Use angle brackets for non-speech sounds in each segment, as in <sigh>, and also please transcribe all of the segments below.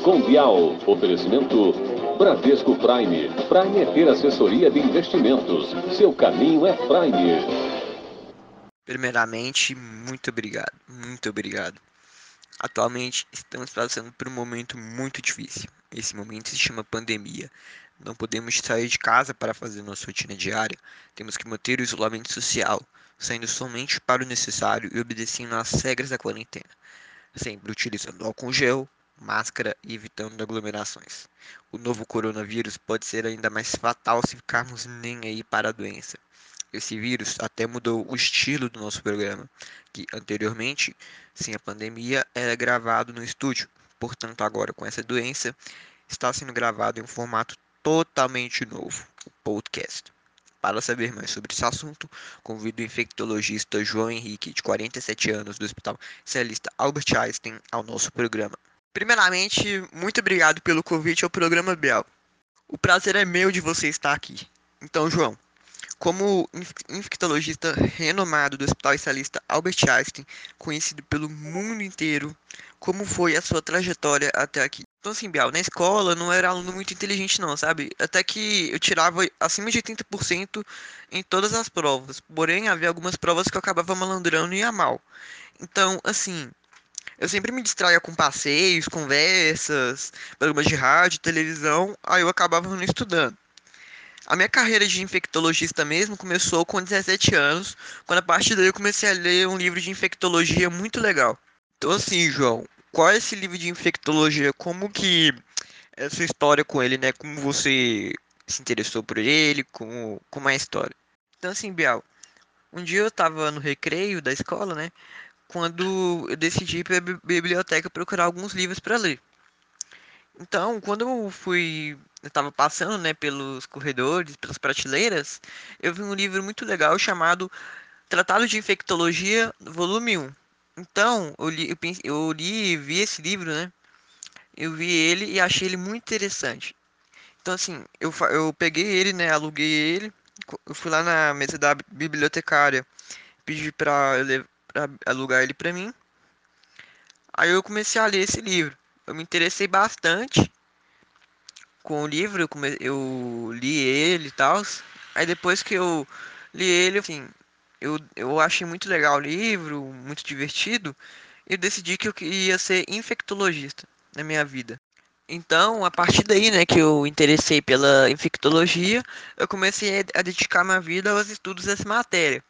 Bial. Oferecimento Bradesco Prime. Prime é ter assessoria de investimentos. Seu caminho é Prime. Primeiramente, muito obrigado. Muito obrigado. Atualmente estamos passando por um momento muito difícil. Esse momento se chama pandemia. Não podemos sair de casa para fazer nossa rotina diária. Temos que manter o isolamento social, saindo somente para o necessário e obedecendo às regras da quarentena sempre utilizando álcool gel, máscara e evitando aglomerações. O novo coronavírus pode ser ainda mais fatal se ficarmos nem aí para a doença. Esse vírus até mudou o estilo do nosso programa, que anteriormente, sem a pandemia, era gravado no estúdio. Portanto, agora com essa doença, está sendo gravado em um formato totalmente novo, o podcast. Para saber mais sobre esse assunto, convido o infectologista João Henrique, de 47 anos, do Hospital Especialista Albert Einstein, ao nosso programa. Primeiramente, muito obrigado pelo convite ao programa Bial. O prazer é meu de você estar aqui. Então, João, como infectologista renomado do Hospital Especialista Albert Einstein, conhecido pelo mundo inteiro, como foi a sua trajetória até aqui? Então, assim, Bial, na escola não era aluno muito inteligente, não, sabe? Até que eu tirava acima de 80% em todas as provas. Porém, havia algumas provas que eu acabava malandrando e ia mal. Então, assim, eu sempre me distraía com passeios, conversas, programas de rádio, televisão, aí eu acabava não estudando. A minha carreira de infectologista mesmo começou com 17 anos, quando a partir daí eu comecei a ler um livro de infectologia muito legal. Então, assim, João, qual é esse livro de infectologia? Como que é a sua história com ele, né? Como você se interessou por ele? Como, como é a história? Então, assim, Bial, um dia eu tava no recreio da escola, né? Quando eu decidi ir pra biblioteca procurar alguns livros para ler. Então, quando eu fui, eu tava passando, né, pelos corredores, pelas prateleiras, eu vi um livro muito legal chamado Tratado de Infectologia, volume 1. Então, eu li, eu, eu li e vi esse livro, né? Eu vi ele e achei ele muito interessante. Então, assim, eu, eu peguei ele, né? Aluguei ele. Eu fui lá na mesa da bibliotecária, pedi pra, pra alugar ele pra mim. Aí eu comecei a ler esse livro. Eu me interessei bastante com o livro, eu, come... eu li ele e tal. Aí depois que eu li ele, assim, eu, eu achei muito legal o livro, muito divertido, eu decidi que eu ia ser infectologista na minha vida. Então, a partir daí, né, que eu interessei pela infectologia, eu comecei a dedicar minha vida aos estudos dessa matéria.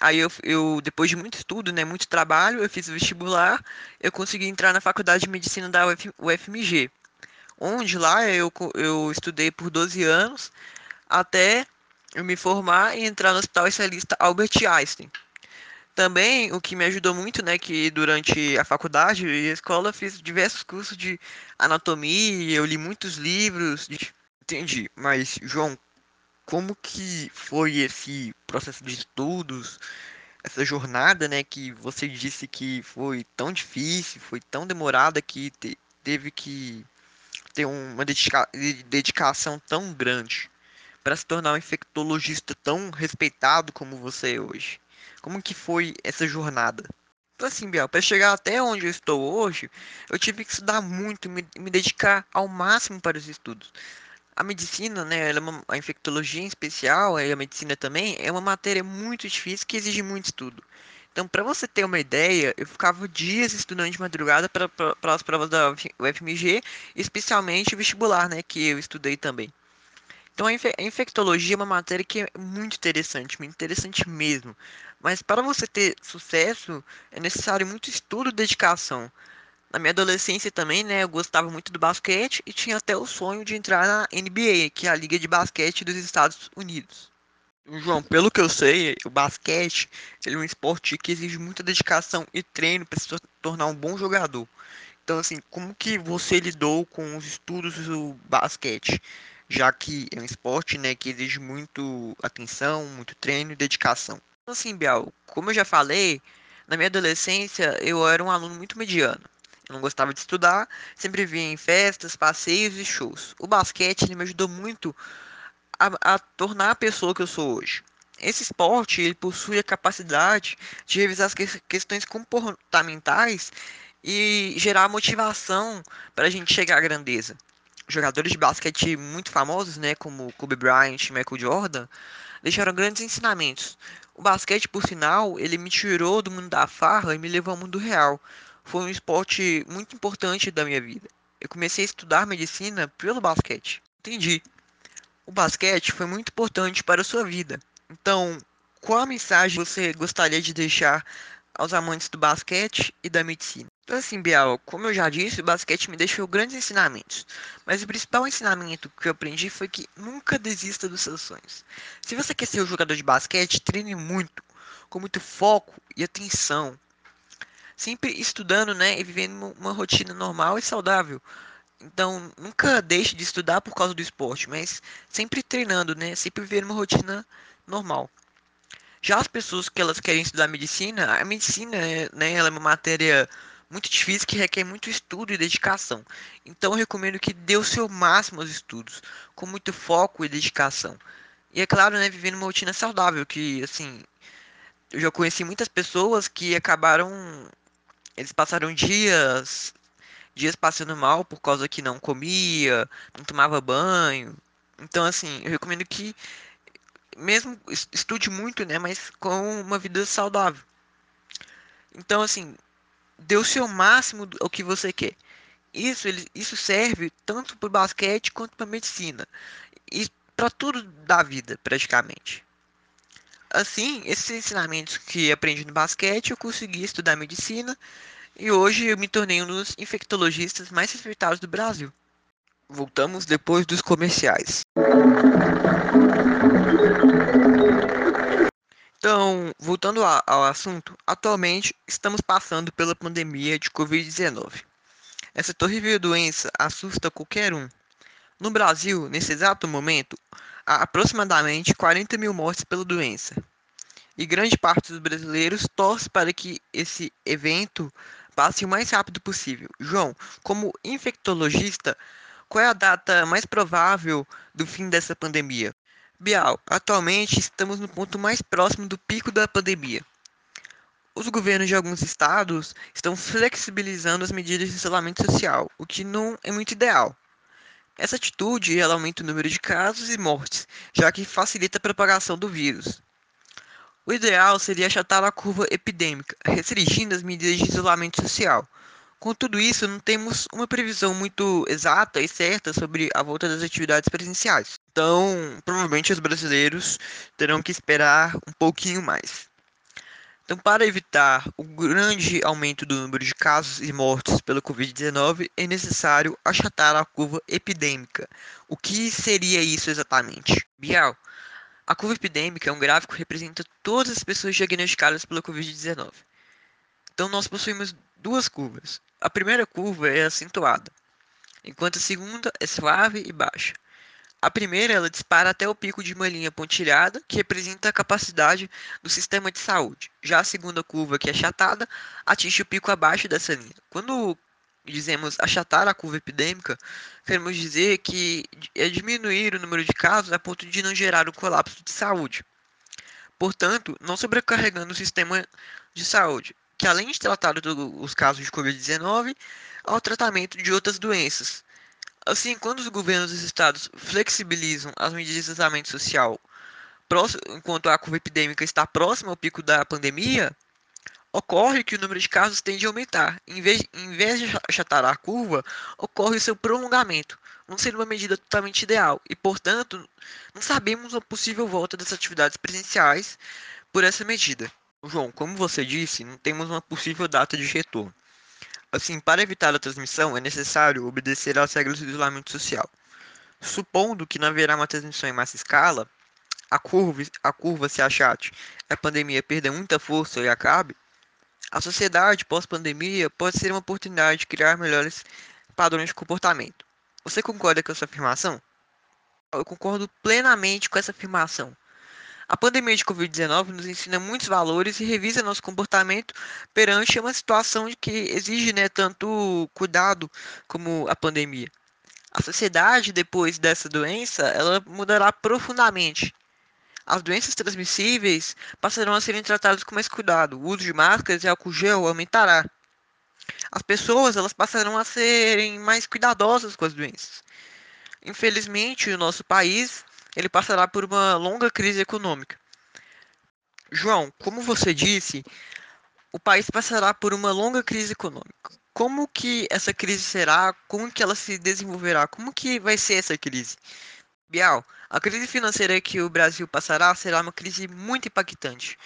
Aí eu, eu, depois de muito estudo, né, muito trabalho, eu fiz o vestibular, eu consegui entrar na faculdade de medicina da Uf, UFMG, onde lá eu, eu estudei por 12 anos, até eu me formar e entrar no Hospital Especialista Albert Einstein. Também o que me ajudou muito, né, que durante a faculdade e a escola eu fiz diversos cursos de anatomia, eu li muitos livros. Entendi, mas João, como que foi esse processo de estudos, essa jornada, né, que você disse que foi tão difícil, foi tão demorada que te... teve que ter uma dedica... dedicação tão grande? para se tornar um infectologista tão respeitado como você é hoje? Como que foi essa jornada? Então assim, Biel, para chegar até onde eu estou hoje, eu tive que estudar muito, me, me dedicar ao máximo para os estudos. A medicina, né, é uma, a infectologia em especial, e a medicina também, é uma matéria muito difícil que exige muito estudo. Então, para você ter uma ideia, eu ficava dias estudando de madrugada para as provas da UFMG, especialmente vestibular, né, que eu estudei também. Então a infectologia é uma matéria que é muito interessante, muito interessante mesmo. Mas para você ter sucesso é necessário muito estudo e dedicação. Na minha adolescência também, né, eu gostava muito do basquete e tinha até o sonho de entrar na NBA, que é a Liga de Basquete dos Estados Unidos. João, pelo que eu sei, o basquete ele é um esporte que exige muita dedicação e treino para se tornar um bom jogador. Então, assim, como que você lidou com os estudos do basquete? já que é um esporte né, que exige muito atenção, muito treino e dedicação. Então, assim, Bial, como eu já falei, na minha adolescência eu era um aluno muito mediano. Eu não gostava de estudar, sempre via em festas, passeios e shows. O basquete me ajudou muito a, a tornar a pessoa que eu sou hoje. Esse esporte ele possui a capacidade de revisar as que, questões comportamentais e gerar motivação para a gente chegar à grandeza. Jogadores de basquete muito famosos, né, como Kobe Bryant e Michael Jordan, deixaram grandes ensinamentos. O basquete, por sinal, ele me tirou do mundo da farra e me levou ao mundo real. Foi um esporte muito importante da minha vida. Eu comecei a estudar medicina pelo basquete. Entendi. O basquete foi muito importante para a sua vida. Então, qual a mensagem você gostaria de deixar aos amantes do basquete e da medicina? Então, assim, Bial, como eu já disse, o basquete me deixou grandes ensinamentos. Mas o principal ensinamento que eu aprendi foi que nunca desista dos seus sonhos. Se você quer ser um jogador de basquete, treine muito, com muito foco e atenção. Sempre estudando, né, e vivendo uma rotina normal e saudável. Então, nunca deixe de estudar por causa do esporte, mas sempre treinando, né, sempre vivendo uma rotina normal. Já as pessoas que elas querem estudar medicina, a medicina, né, ela é uma matéria muito difícil que requer muito estudo e dedicação. Então eu recomendo que dê o seu máximo aos estudos, com muito foco e dedicação. E é claro, né, vivendo uma rotina saudável, que assim, eu já conheci muitas pessoas que acabaram eles passaram dias dias passando mal por causa que não comia, não tomava banho. Então assim, eu recomendo que mesmo estude muito, né, mas com uma vida saudável. Então assim, dê o seu máximo ao que você quer. Isso, ele, isso serve tanto para o basquete quanto para medicina. E para tudo da vida, praticamente. Assim, esses ensinamentos que aprendi no basquete, eu consegui estudar medicina e hoje eu me tornei um dos infectologistas mais respeitados do Brasil. Voltamos depois dos comerciais. Então, voltando ao assunto, atualmente estamos passando pela pandemia de Covid-19. Essa terrível doença assusta qualquer um. No Brasil, nesse exato momento, há aproximadamente 40 mil mortes pela doença. E grande parte dos brasileiros torce para que esse evento passe o mais rápido possível. João, como infectologista, qual é a data mais provável do fim dessa pandemia? Bial, atualmente estamos no ponto mais próximo do pico da pandemia. Os governos de alguns estados estão flexibilizando as medidas de isolamento social, o que não é muito ideal. Essa atitude ela aumenta o número de casos e mortes, já que facilita a propagação do vírus. O ideal seria achatar a curva epidêmica, restringindo as medidas de isolamento social. Com tudo isso, não temos uma previsão muito exata e certa sobre a volta das atividades presenciais. Então, provavelmente os brasileiros terão que esperar um pouquinho mais. Então, para evitar o grande aumento do número de casos e mortes pela Covid-19, é necessário achatar a curva epidêmica. O que seria isso exatamente? Bial, a curva epidêmica é um gráfico que representa todas as pessoas diagnosticadas pela Covid-19. Então, nós possuímos duas curvas. A primeira curva é acentuada, enquanto a segunda é suave e baixa. A primeira ela dispara até o pico de uma linha pontilhada, que representa a capacidade do sistema de saúde. Já a segunda curva, que é achatada, atinge o pico abaixo dessa linha. Quando dizemos achatar a curva epidêmica, queremos dizer que é diminuir o número de casos a ponto de não gerar um colapso de saúde. Portanto, não sobrecarregando o sistema de saúde, que além de tratar os casos de Covid-19, ao tratamento de outras doenças, Assim, quando os governos dos estados flexibilizam as medidas de isolamento social, enquanto a curva epidêmica está próxima ao pico da pandemia, ocorre que o número de casos tende a aumentar. Em vez, em vez de achatar a curva, ocorre o seu prolongamento, não sendo uma medida totalmente ideal. E, portanto, não sabemos a possível volta das atividades presenciais por essa medida. João, como você disse, não temos uma possível data de retorno. Assim, para evitar a transmissão, é necessário obedecer às regras do isolamento social. Supondo que não haverá uma transmissão em massa escala, a curva, a curva se achate, a pandemia perder muita força e acabe, a sociedade pós-pandemia pode ser uma oportunidade de criar melhores padrões de comportamento. Você concorda com essa afirmação? Eu concordo plenamente com essa afirmação. A pandemia de Covid-19 nos ensina muitos valores e revisa nosso comportamento perante uma situação que exige né, tanto cuidado como a pandemia. A sociedade, depois dessa doença, ela mudará profundamente. As doenças transmissíveis passarão a serem tratadas com mais cuidado. O uso de máscaras e álcool gel aumentará. As pessoas elas passarão a serem mais cuidadosas com as doenças. Infelizmente, o nosso país ele passará por uma longa crise econômica. João, como você disse, o país passará por uma longa crise econômica. Como que essa crise será? Como que ela se desenvolverá? Como que vai ser essa crise? Bial, a crise financeira que o Brasil passará será uma crise muito impactante.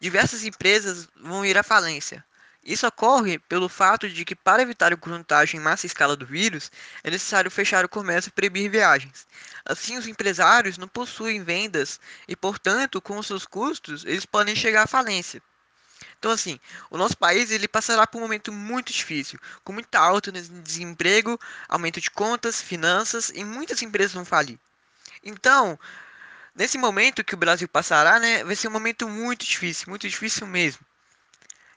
Diversas empresas vão ir à falência. Isso ocorre pelo fato de que, para evitar o contágio em massa escala do vírus, é necessário fechar o comércio e proibir viagens. Assim, os empresários não possuem vendas e, portanto, com seus custos, eles podem chegar à falência. Então, assim, o nosso país ele passará por um momento muito difícil, com muita alta de desemprego, aumento de contas, finanças e muitas empresas vão falir. Então, nesse momento que o Brasil passará, né, vai ser um momento muito difícil, muito difícil mesmo.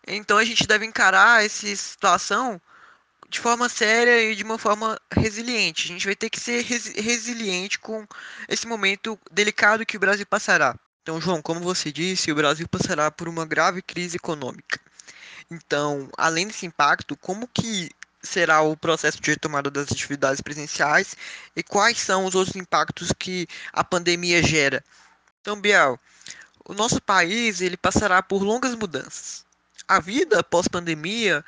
Então a gente deve encarar essa situação de forma séria e de uma forma resiliente. A gente vai ter que ser res resiliente com esse momento delicado que o Brasil passará. Então, João, como você disse, o Brasil passará por uma grave crise econômica. Então, além desse impacto, como que será o processo de retomada das atividades presenciais e quais são os outros impactos que a pandemia gera? Então, Biel, o nosso país ele passará por longas mudanças. A vida após pandemia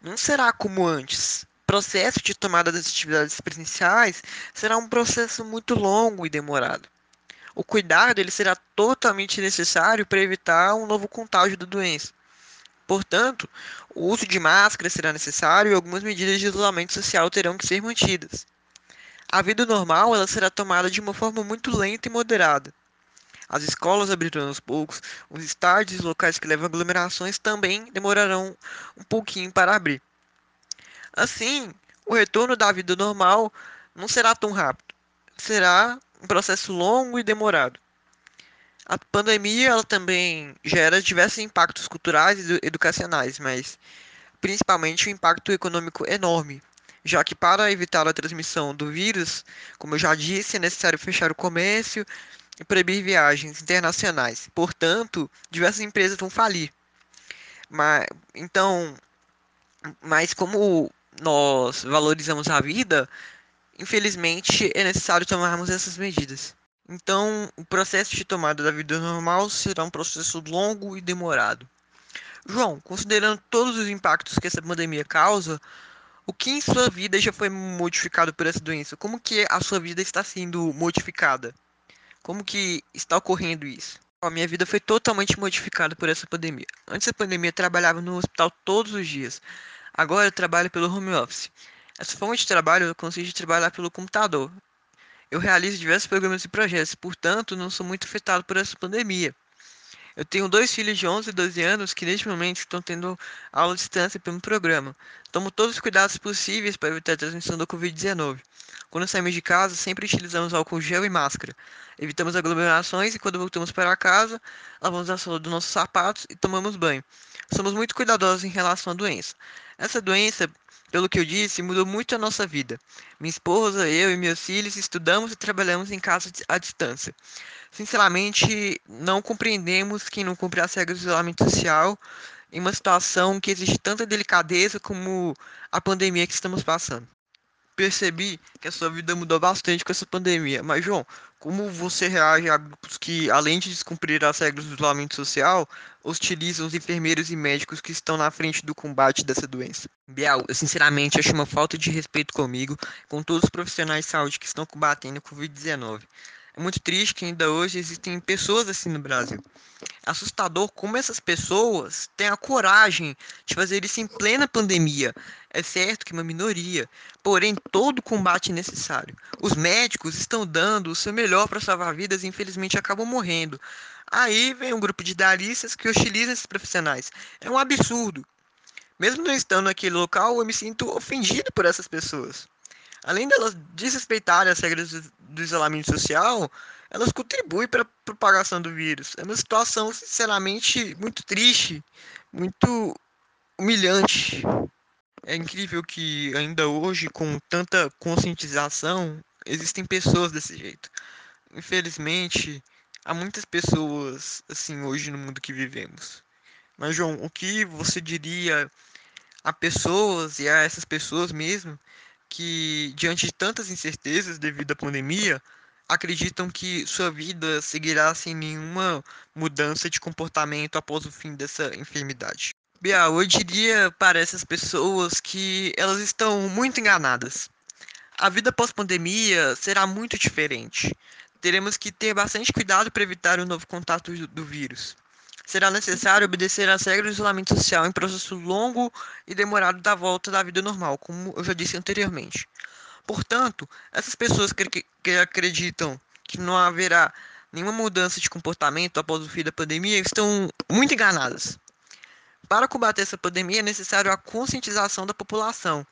não será como antes. O processo de tomada das atividades presenciais será um processo muito longo e demorado o cuidado ele será totalmente necessário para evitar um novo contágio da doença. Portanto, o uso de máscara será necessário e algumas medidas de isolamento social terão que ser mantidas. A vida normal ela será tomada de uma forma muito lenta e moderada. As escolas abrirão aos poucos, os estádios locais que levam aglomerações também demorarão um pouquinho para abrir. Assim, o retorno da vida normal não será tão rápido, será um processo longo e demorado. A pandemia ela também gera diversos impactos culturais e educacionais, mas principalmente um impacto econômico enorme, já que para evitar a transmissão do vírus, como eu já disse, é necessário fechar o comércio e proibir viagens internacionais. Portanto, diversas empresas vão falir. Mas, então, mas como nós valorizamos a vida, Infelizmente, é necessário tomarmos essas medidas. Então, o processo de tomada da vida normal será um processo longo e demorado. João, considerando todos os impactos que essa pandemia causa, o que em sua vida já foi modificado por essa doença? Como que a sua vida está sendo modificada? Como que está ocorrendo isso? A minha vida foi totalmente modificada por essa pandemia. Antes da pandemia, eu trabalhava no hospital todos os dias. Agora eu trabalho pelo home office. Essa forma de trabalho consiste em trabalhar pelo computador. Eu realizo diversos programas e projetos, portanto, não sou muito afetado por essa pandemia. Eu tenho dois filhos de 11 e 12 anos que neste momento estão tendo aula à distância pelo programa. Tomo todos os cuidados possíveis para evitar a transmissão da Covid-19. Quando saímos de casa, sempre utilizamos álcool gel e máscara. Evitamos aglomerações e quando voltamos para casa, lavamos a sola dos nossos sapatos e tomamos banho. Somos muito cuidadosos em relação à doença. Essa doença pelo que eu disse, mudou muito a nossa vida. Minha esposa, eu e meus filhos estudamos e trabalhamos em casa à distância. Sinceramente, não compreendemos quem não cumpre as regras do isolamento social em uma situação que exige tanta delicadeza como a pandemia que estamos passando percebi que a sua vida mudou bastante com essa pandemia. Mas, João, como você reage a grupos que, além de descumprir as regras do isolamento social, hostilizam os enfermeiros e médicos que estão na frente do combate dessa doença? Biel, eu sinceramente acho uma falta de respeito comigo, com todos os profissionais de saúde que estão combatendo o Covid-19. Muito triste que ainda hoje existem pessoas assim no Brasil. É assustador como essas pessoas têm a coragem de fazer isso em plena pandemia. É certo que é uma minoria, porém todo combate é necessário. Os médicos estão dando o seu melhor para salvar vidas e infelizmente acabam morrendo. Aí vem um grupo de idealistas que hostilizam esses profissionais. É um absurdo. Mesmo não estando naquele local, eu me sinto ofendido por essas pessoas além delas desrespeitarem as regras do isolamento social, elas contribuem para a propagação do vírus. É uma situação, sinceramente, muito triste, muito humilhante. É incrível que ainda hoje, com tanta conscientização, existem pessoas desse jeito. Infelizmente, há muitas pessoas assim hoje no mundo que vivemos. Mas João, o que você diria a pessoas e a essas pessoas mesmo que, diante de tantas incertezas devido à pandemia, acreditam que sua vida seguirá sem nenhuma mudança de comportamento após o fim dessa enfermidade. Bial, eu diria para essas pessoas que elas estão muito enganadas. A vida pós-pandemia será muito diferente. Teremos que ter bastante cuidado para evitar o novo contato do vírus. Será necessário obedecer às regras do isolamento social em processo longo e demorado da volta da vida normal, como eu já disse anteriormente. Portanto, essas pessoas que, que, acreditam que não haverá nenhuma mudança de comportamento após o fim da pandemia estão muito enganadas. Para combater essa pandemia é necessário a conscientização da população,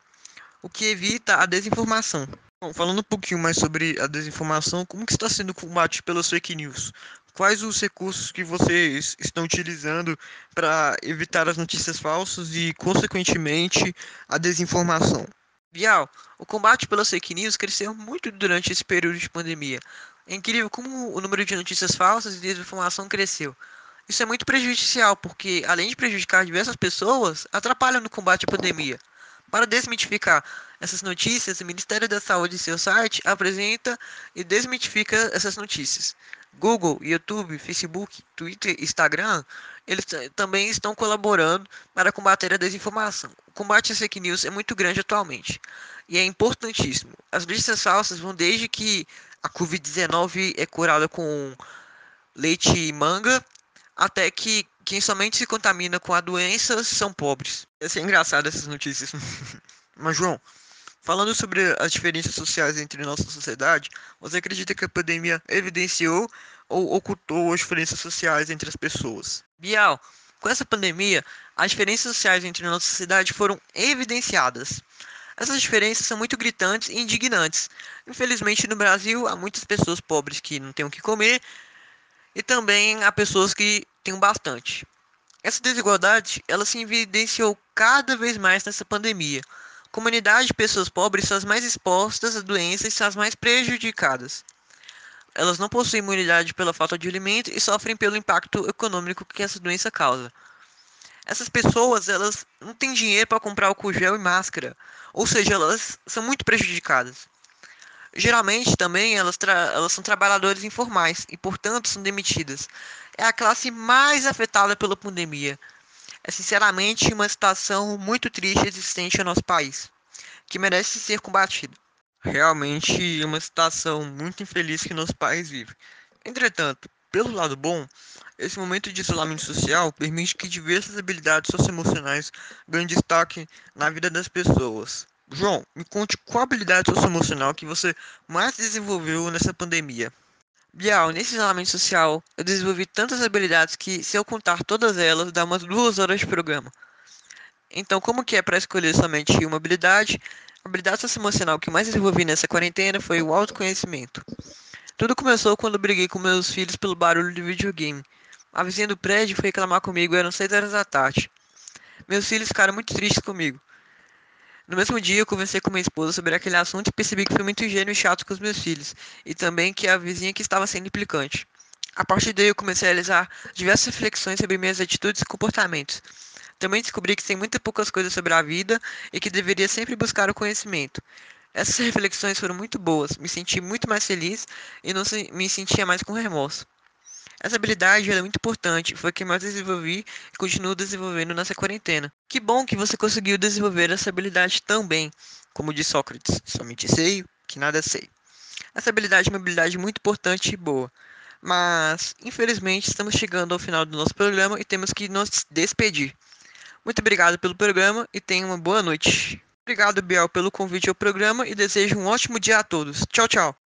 o que evita a desinformação. Bom, falando um pouquinho mais sobre a desinformação, como que está sendo combate pelas fake news? Quais os recursos que vocês estão utilizando para evitar as notícias falsas e, consequentemente, a desinformação? Bial, o combate pelas fake news cresceu muito durante esse período de pandemia. É incrível como o número de notícias falsas e desinformação cresceu. Isso é muito prejudicial, porque além de prejudicar diversas pessoas, atrapalha no combate à pandemia. Para desmitificar essas notícias, o Ministério da Saúde em seu site apresenta e desmitifica essas notícias. Google, YouTube, Facebook, Twitter, Instagram, eles também estão colaborando para combater a desinformação. O combate às fake news é muito grande atualmente e é importantíssimo. As notícias falsas vão desde que a Covid-19 é curada com leite e manga, até que quem somente se contamina com a doença são pobres. Ser engraçado essas notícias. <laughs> Mas, João, falando sobre as diferenças sociais entre nossa sociedade, você acredita que a pandemia evidenciou ou ocultou as diferenças sociais entre as pessoas? Bial, com essa pandemia, as diferenças sociais entre nossa sociedade foram evidenciadas. Essas diferenças são muito gritantes e indignantes. Infelizmente, no Brasil, há muitas pessoas pobres que não têm o que comer e também há pessoas que têm bastante. Essa desigualdade, ela se evidenciou cada vez mais nessa pandemia. Comunidades de pessoas pobres são as mais expostas a doenças e são as mais prejudicadas. Elas não possuem imunidade pela falta de alimento e sofrem pelo impacto econômico que essa doença causa. Essas pessoas, elas não têm dinheiro para comprar álcool gel e máscara, ou seja, elas são muito prejudicadas. Geralmente também elas, elas são trabalhadores informais e, portanto, são demitidas. É a classe mais afetada pela pandemia. É sinceramente uma situação muito triste existente no nosso país, que merece ser combatida. Realmente uma situação muito infeliz que nosso país vive. Entretanto, pelo lado bom, esse momento de isolamento social permite que diversas habilidades socioemocionais ganhem destaque na vida das pessoas. João, me conte qual habilidade socioemocional que você mais desenvolveu nessa pandemia. Bial, nesse isolamento social, eu desenvolvi tantas habilidades que, se eu contar todas elas, dá umas duas horas de programa. Então, como que é para escolher somente uma habilidade? A habilidade socioemocional que mais desenvolvi nessa quarentena foi o autoconhecimento. Tudo começou quando briguei com meus filhos pelo barulho de videogame. A vizinha do prédio foi reclamar comigo, eram 6 horas da tarde. Meus filhos ficaram muito tristes comigo. No mesmo dia, eu conversei com minha esposa sobre aquele assunto e percebi que fui muito ingênuo e chato com os meus filhos, e também que a vizinha que estava sendo implicante. A partir daí, eu comecei a realizar diversas reflexões sobre minhas atitudes e comportamentos. Também descobri que sei muito poucas coisas sobre a vida e que deveria sempre buscar o conhecimento. Essas reflexões foram muito boas, me senti muito mais feliz e não me sentia mais com remorso. Essa habilidade é muito importante, foi a que mais desenvolvi e continuo desenvolvendo nessa quarentena. Que bom que você conseguiu desenvolver essa habilidade tão bem, como diz Sócrates, somente sei que nada sei. Essa habilidade é uma habilidade muito importante e boa. Mas, infelizmente, estamos chegando ao final do nosso programa e temos que nos despedir. Muito obrigado pelo programa e tenha uma boa noite. Obrigado, Biel, pelo convite ao programa e desejo um ótimo dia a todos. Tchau, tchau.